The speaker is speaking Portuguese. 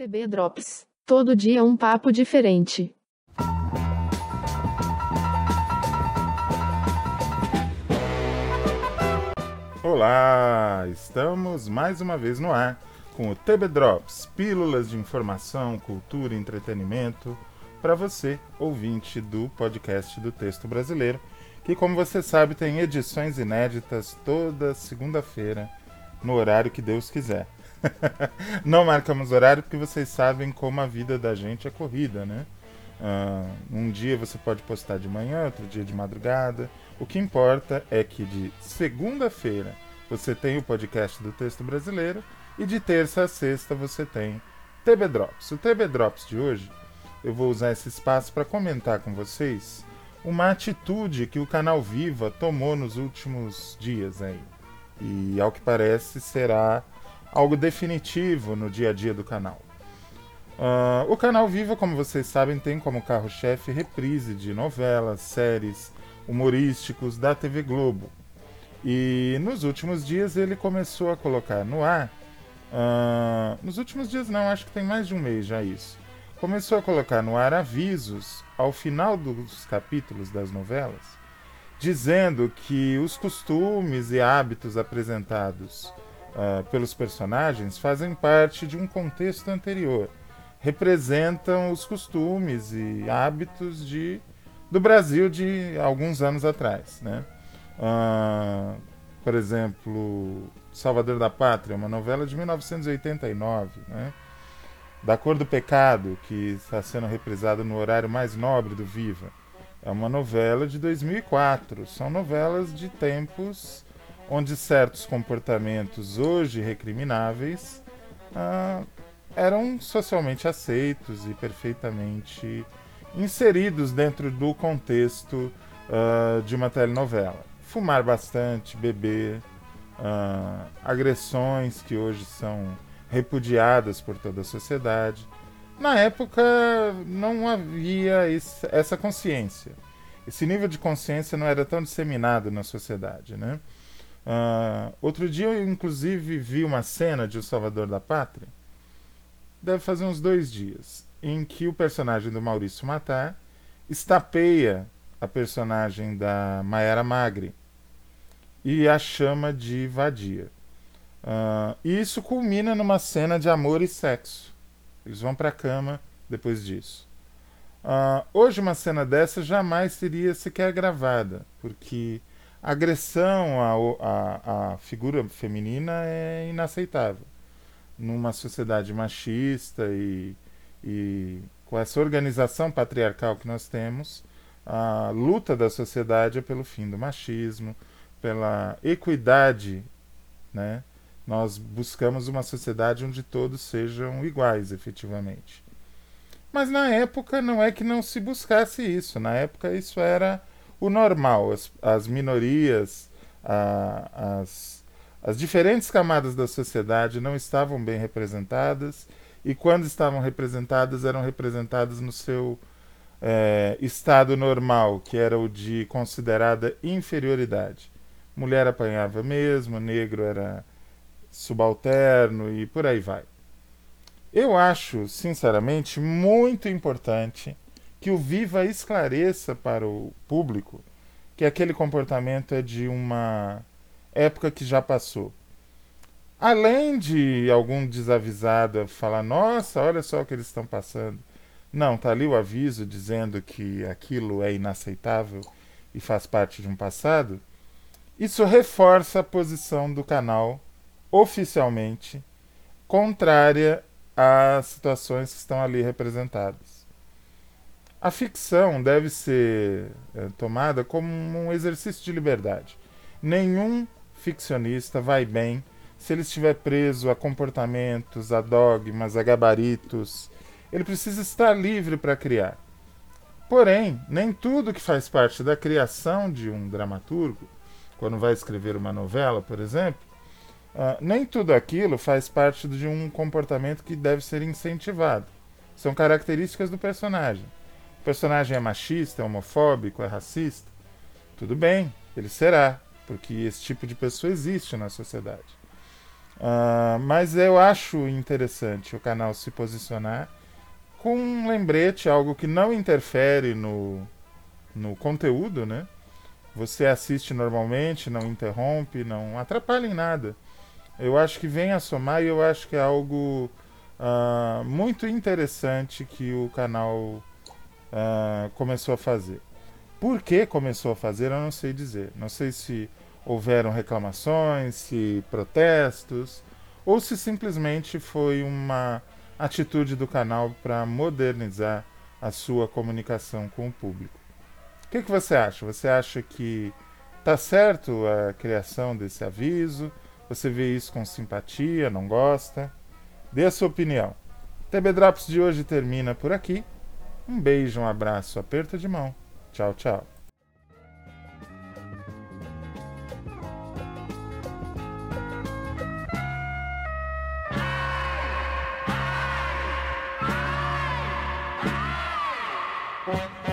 TB Drops. Todo dia um papo diferente. Olá, estamos mais uma vez no ar com o TB Drops, pílulas de informação, cultura e entretenimento para você, ouvinte do podcast do Texto Brasileiro, que como você sabe tem edições inéditas toda segunda-feira no horário que Deus quiser. não marcamos horário porque vocês sabem como a vida da gente é corrida, né? Uh, um dia você pode postar de manhã, outro dia de madrugada. O que importa é que de segunda-feira você tem o podcast do texto brasileiro e de terça a sexta você tem TB Drops. O TB Drops de hoje eu vou usar esse espaço para comentar com vocês uma atitude que o canal Viva tomou nos últimos dias aí. E ao que parece será algo definitivo no dia a dia do canal. Uh, o canal Viva, como vocês sabem, tem como carro-chefe reprise de novelas, séries, humorísticos da TV Globo. E nos últimos dias ele começou a colocar no ar. Uh, nos últimos dias não, acho que tem mais de um mês já isso. Começou a colocar no ar avisos ao final dos capítulos das novelas, dizendo que os costumes e hábitos apresentados uh, pelos personagens fazem parte de um contexto anterior. Representam os costumes e hábitos de, do Brasil de alguns anos atrás. Né? Uh, por exemplo, Salvador da Pátria, uma novela de 1989, né? Da Cor do Pecado, que está sendo reprisada no horário mais nobre do Viva. É uma novela de 2004. São novelas de tempos onde certos comportamentos hoje recrimináveis ah, eram socialmente aceitos e perfeitamente inseridos dentro do contexto ah, de uma telenovela. Fumar bastante, beber, ah, agressões que hoje são repudiadas por toda a sociedade. Na época não havia esse, essa consciência. Esse nível de consciência não era tão disseminado na sociedade, né? Uh, outro dia eu, inclusive, vi uma cena de O Salvador da Pátria, deve fazer uns dois dias, em que o personagem do Maurício Matar estapeia a personagem da Mayara Magri e a chama de vadia. Uh, e isso culmina numa cena de amor e sexo. Eles vão para a cama depois disso. Uh, hoje, uma cena dessa jamais seria sequer gravada, porque agressão à, à, à figura feminina é inaceitável. Numa sociedade machista e, e com essa organização patriarcal que nós temos, a luta da sociedade é pelo fim do machismo, pela equidade. Né? Nós buscamos uma sociedade onde todos sejam iguais, efetivamente. Mas na época não é que não se buscasse isso, na época isso era o normal, as, as minorias, a, as, as diferentes camadas da sociedade não estavam bem representadas e quando estavam representadas eram representadas no seu é, estado normal, que era o de considerada inferioridade. Mulher apanhava mesmo, negro era subalterno e por aí vai. Eu acho, sinceramente, muito importante que o Viva esclareça para o público que aquele comportamento é de uma época que já passou. Além de algum desavisado falar, nossa, olha só o que eles estão passando. Não, tá ali o aviso dizendo que aquilo é inaceitável e faz parte de um passado. Isso reforça a posição do canal oficialmente contrária às situações que estão ali representadas. A ficção deve ser é, tomada como um exercício de liberdade. Nenhum ficcionista vai bem se ele estiver preso a comportamentos, a dogmas, a gabaritos. Ele precisa estar livre para criar. Porém, nem tudo que faz parte da criação de um dramaturgo, quando vai escrever uma novela, por exemplo, uh, nem tudo aquilo faz parte de um comportamento que deve ser incentivado. São características do personagem o personagem é machista, é homofóbico, é racista, tudo bem, ele será, porque esse tipo de pessoa existe na sociedade. Uh, mas eu acho interessante o canal se posicionar com um lembrete, algo que não interfere no, no conteúdo, né? Você assiste normalmente, não interrompe, não atrapalha em nada. Eu acho que vem a somar e eu acho que é algo uh, muito interessante que o canal uh, começou a fazer. Por que começou a fazer, eu não sei dizer. Não sei se houveram reclamações, se protestos, ou se simplesmente foi uma atitude do canal para modernizar a sua comunicação com o público. O que, que você acha? Você acha que está certo a criação desse aviso? Você vê isso com simpatia, não gosta? Dê a sua opinião. TB Drops de hoje termina por aqui. Um beijo, um abraço, aperto de mão. Tchau, tchau. Thank